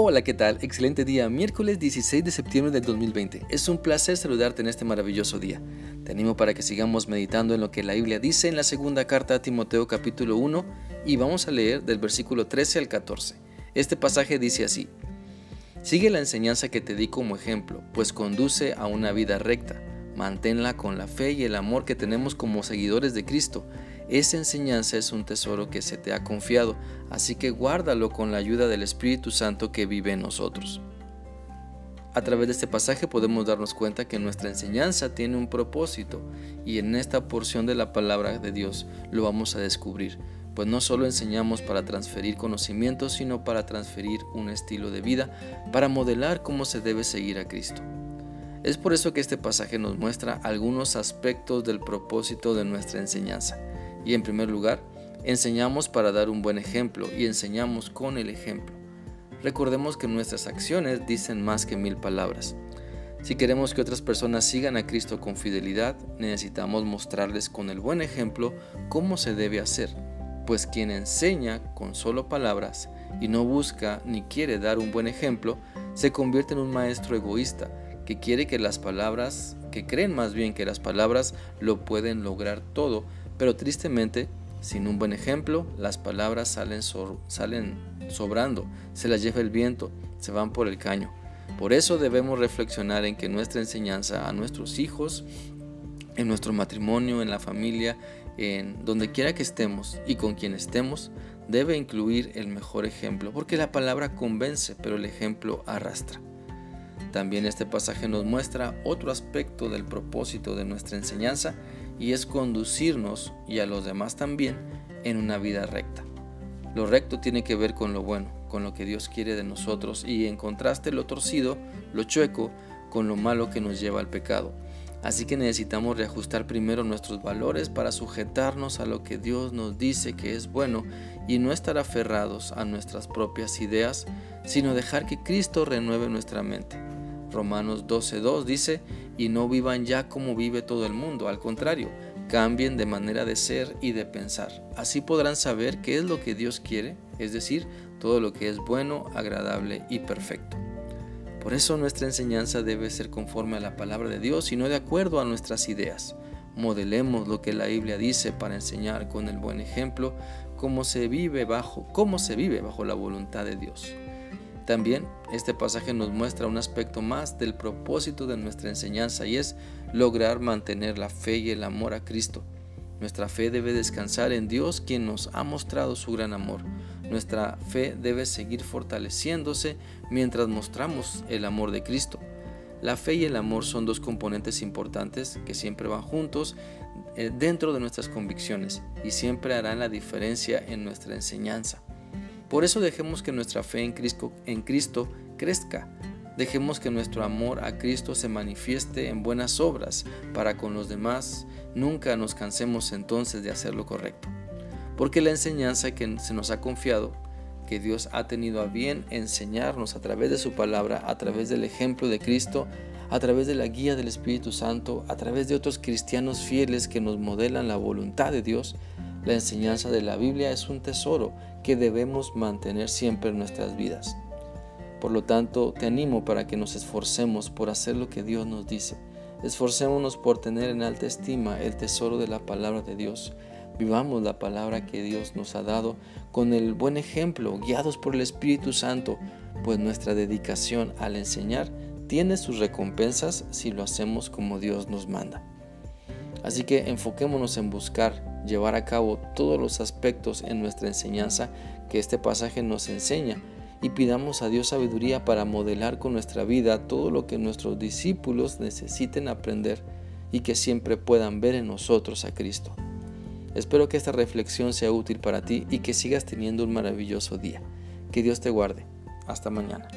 Hola, ¿qué tal? Excelente día, miércoles 16 de septiembre del 2020. Es un placer saludarte en este maravilloso día. Te animo para que sigamos meditando en lo que la Biblia dice en la segunda carta a Timoteo capítulo 1 y vamos a leer del versículo 13 al 14. Este pasaje dice así, Sigue la enseñanza que te di como ejemplo, pues conduce a una vida recta. Manténla con la fe y el amor que tenemos como seguidores de Cristo esa enseñanza es un tesoro que se te ha confiado, así que guárdalo con la ayuda del Espíritu Santo que vive en nosotros. A través de este pasaje podemos darnos cuenta que nuestra enseñanza tiene un propósito y en esta porción de la palabra de Dios lo vamos a descubrir, pues no solo enseñamos para transferir conocimientos, sino para transferir un estilo de vida, para modelar cómo se debe seguir a Cristo. Es por eso que este pasaje nos muestra algunos aspectos del propósito de nuestra enseñanza. Y en primer lugar, enseñamos para dar un buen ejemplo y enseñamos con el ejemplo. Recordemos que nuestras acciones dicen más que mil palabras. Si queremos que otras personas sigan a Cristo con fidelidad, necesitamos mostrarles con el buen ejemplo cómo se debe hacer, pues quien enseña con solo palabras y no busca ni quiere dar un buen ejemplo, se convierte en un maestro egoísta que quiere que las palabras, que creen más bien que las palabras lo pueden lograr todo pero tristemente, sin un buen ejemplo, las palabras salen, sobrando, se las lleva el viento, se van por el caño. Por eso debemos reflexionar en que nuestra enseñanza a nuestros hijos, en nuestro matrimonio, en la familia, en donde quiera que estemos y con quien estemos, debe incluir el mejor ejemplo, porque la palabra convence, pero el ejemplo arrastra. También este pasaje nos muestra otro aspecto del propósito de nuestra enseñanza y es conducirnos y a los demás también en una vida recta. Lo recto tiene que ver con lo bueno, con lo que Dios quiere de nosotros y en contraste lo torcido, lo chueco, con lo malo que nos lleva al pecado. Así que necesitamos reajustar primero nuestros valores para sujetarnos a lo que Dios nos dice que es bueno y no estar aferrados a nuestras propias ideas, sino dejar que Cristo renueve nuestra mente. Romanos 12.2 dice, y no vivan ya como vive todo el mundo, al contrario, cambien de manera de ser y de pensar. Así podrán saber qué es lo que Dios quiere, es decir, todo lo que es bueno, agradable y perfecto. Por eso nuestra enseñanza debe ser conforme a la palabra de Dios y no de acuerdo a nuestras ideas. Modelemos lo que la Biblia dice para enseñar con el buen ejemplo cómo se vive bajo, cómo se vive bajo la voluntad de Dios. También este pasaje nos muestra un aspecto más del propósito de nuestra enseñanza y es lograr mantener la fe y el amor a Cristo. Nuestra fe debe descansar en Dios quien nos ha mostrado su gran amor. Nuestra fe debe seguir fortaleciéndose mientras mostramos el amor de Cristo. La fe y el amor son dos componentes importantes que siempre van juntos eh, dentro de nuestras convicciones y siempre harán la diferencia en nuestra enseñanza. Por eso dejemos que nuestra fe en Cristo, crezca. Dejemos que nuestro amor a Cristo se manifieste en buenas obras para con los demás. Nunca nos cansemos entonces de hacer lo correcto. Porque la enseñanza que se nos ha confiado, que Dios ha tenido a bien enseñarnos a través de su palabra, a través del ejemplo de Cristo, a través de la guía del Espíritu Santo, a través de otros cristianos fieles que nos modelan la voluntad de Dios, la enseñanza de la Biblia es un tesoro que debemos mantener siempre en nuestras vidas. Por lo tanto, te animo para que nos esforcemos por hacer lo que Dios nos dice. Esforcémonos por tener en alta estima el tesoro de la palabra de Dios. Vivamos la palabra que Dios nos ha dado con el buen ejemplo, guiados por el Espíritu Santo, pues nuestra dedicación al enseñar tiene sus recompensas si lo hacemos como Dios nos manda. Así que enfoquémonos en buscar llevar a cabo todos los aspectos en nuestra enseñanza que este pasaje nos enseña y pidamos a Dios sabiduría para modelar con nuestra vida todo lo que nuestros discípulos necesiten aprender y que siempre puedan ver en nosotros a Cristo. Espero que esta reflexión sea útil para ti y que sigas teniendo un maravilloso día. Que Dios te guarde. Hasta mañana.